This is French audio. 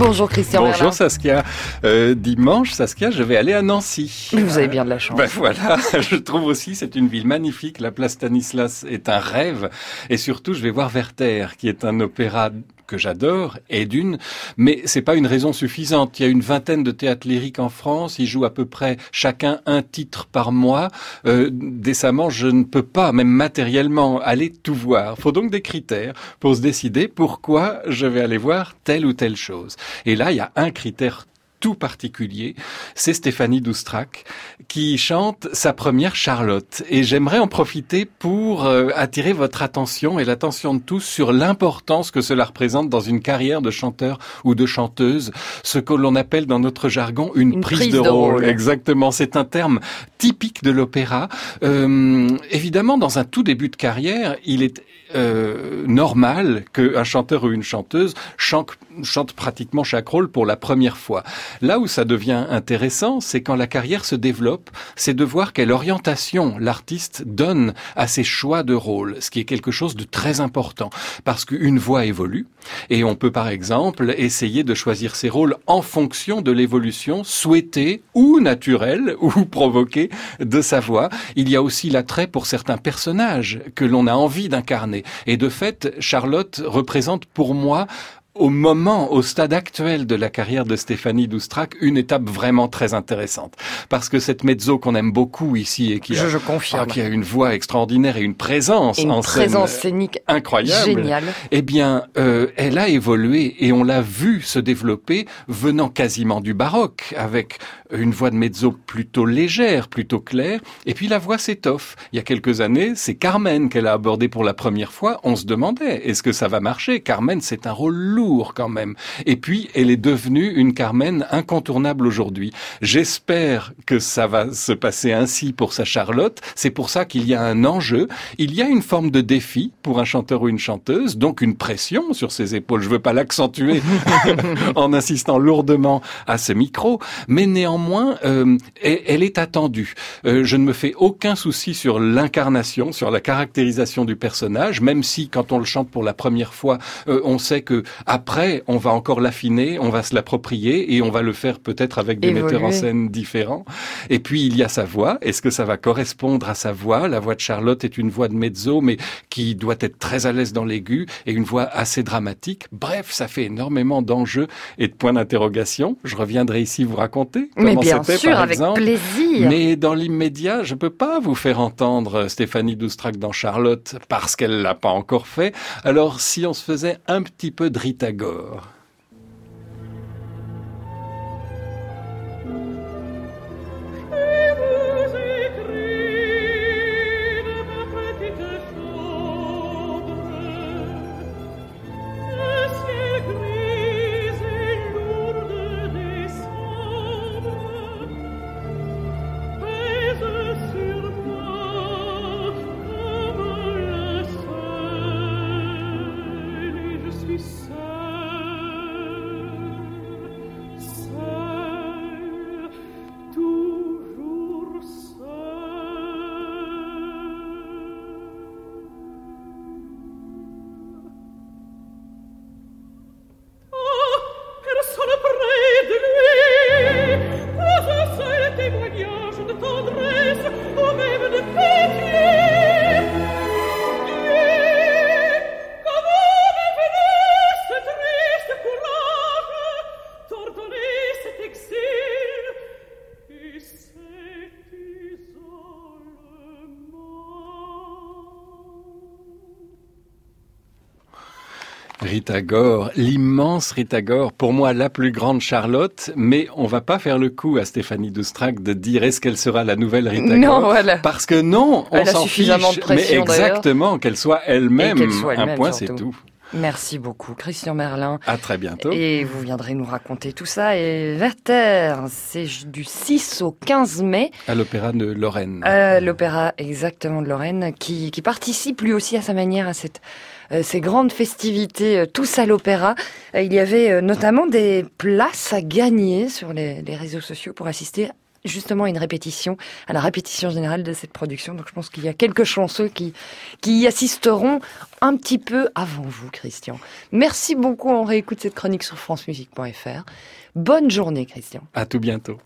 Bonjour Christian Bonjour Saskia. Euh, dimanche, Saskia, je vais aller à Nancy. Vous avez bien de la chance. Ben voilà, je trouve aussi c'est une ville magnifique. La place Stanislas est un rêve. Et surtout, je vais voir Werther, qui est un opéra que j'adore, et d'une, mais c'est pas une raison suffisante. Il y a une vingtaine de théâtres lyriques en France, ils jouent à peu près chacun un titre par mois. Euh, décemment, je ne peux pas, même matériellement, aller tout voir. Faut donc des critères pour se décider pourquoi je vais aller voir telle ou telle chose. Et là, il y a un critère tout particulier, c'est Stéphanie Doustrac qui chante sa première Charlotte. Et j'aimerais en profiter pour euh, attirer votre attention et l'attention de tous sur l'importance que cela représente dans une carrière de chanteur ou de chanteuse, ce que l'on appelle dans notre jargon une, prise, de, rôle. Exactement, c'est un terme typique de l'opéra. Euh, évidemment, dans un tout début de carrière, il est euh, normal qu'un chanteur ou une chanteuse chante, chante pratiquement chaque rôle pour la première fois. Là où ça devient intéressant, c'est quand la carrière se développe, c'est de voir quelle orientation l'artiste donne à ses choix de rôle, ce qui est quelque chose de très important, parce qu'une voix évolue, et on peut par exemple essayer de choisir ses rôles en fonction de l'évolution souhaitée ou naturelle ou provoquée de sa voix. Il y a aussi l'attrait pour certains personnages que l'on a envie d'incarner. Et de fait, Charlotte représente pour moi au moment, au stade actuel de la carrière de Stéphanie Doustrac, une étape vraiment très intéressante. Parce que cette mezzo qu'on aime beaucoup ici et qui a, je, confirme. qui a une voix extraordinaire et une présence une en présence scène scénique incroyable, géniale. eh bien, euh, elle a évolué et on l'a vu se développer venant quasiment du baroque, avec une voix de mezzo plutôt légère, plutôt claire, et puis la voix s'étoffe. Il y a quelques années, c'est Carmen qu'elle a abordé pour la première fois. On se demandait, est-ce que ça va marcher? Carmen, c'est un rôle lourd quand même. Et puis, elle est devenue une Carmen incontournable aujourd'hui. J'espère que ça va se passer ainsi pour sa Charlotte. C'est pour ça qu'il y a un enjeu. Il y a une forme de défi pour un chanteur ou une chanteuse, donc une pression sur ses épaules. Je veux pas l'accentuer en insistant lourdement à ce micro, mais néanmoins, euh, elle est attendue. Euh, je ne me fais aucun souci sur l'incarnation, sur la caractérisation du personnage, même si quand on le chante pour la première fois, euh, on sait que après, on va encore l'affiner, on va se l'approprier et on va le faire peut-être avec des Évoluer. metteurs en scène différents. Et puis il y a sa voix. Est-ce que ça va correspondre à sa voix? La voix de Charlotte est une voix de mezzo, mais qui doit être très à l'aise dans l'aigu et une voix assez dramatique. Bref, ça fait énormément d'enjeux et de points d'interrogation. Je reviendrai ici vous raconter Mais comment bien c'était sûr, par avec exemple. plaisir. Mais dans l'immédiat, je peux pas vous faire entendre Stéphanie Doustrac dans Charlotte parce qu'elle l'a pas encore fait. Alors si on se faisait un petit peu de Rita Gore. Rita Gore, l'immense Rita Gore, pour moi la plus grande Charlotte, mais on va pas faire le coup à Stéphanie Doustrac de dire est-ce qu'elle sera la nouvelle Rita Non, Gore voilà. Parce que non, on s'en fiche. mais exactement, qu'elle soit elle-même. Un point, c'est tout. Merci beaucoup, Christian Merlin. À très bientôt. Et vous viendrez nous raconter tout ça. Et Werther, c'est du 6 au 15 mai. À l'Opéra de Lorraine. Euh, L'opéra exactement de Lorraine, qui, qui participe lui aussi à sa manière à cette, euh, ces grandes festivités, euh, tous à l'opéra. Il y avait euh, notamment des places à gagner sur les, les réseaux sociaux pour assister justement une répétition, à la répétition générale de cette production. Donc je pense qu'il y a quelques chanceux qui, qui y assisteront un petit peu avant vous, Christian. Merci beaucoup. On réécoute cette chronique sur francemusique.fr. Bonne journée, Christian. À tout bientôt.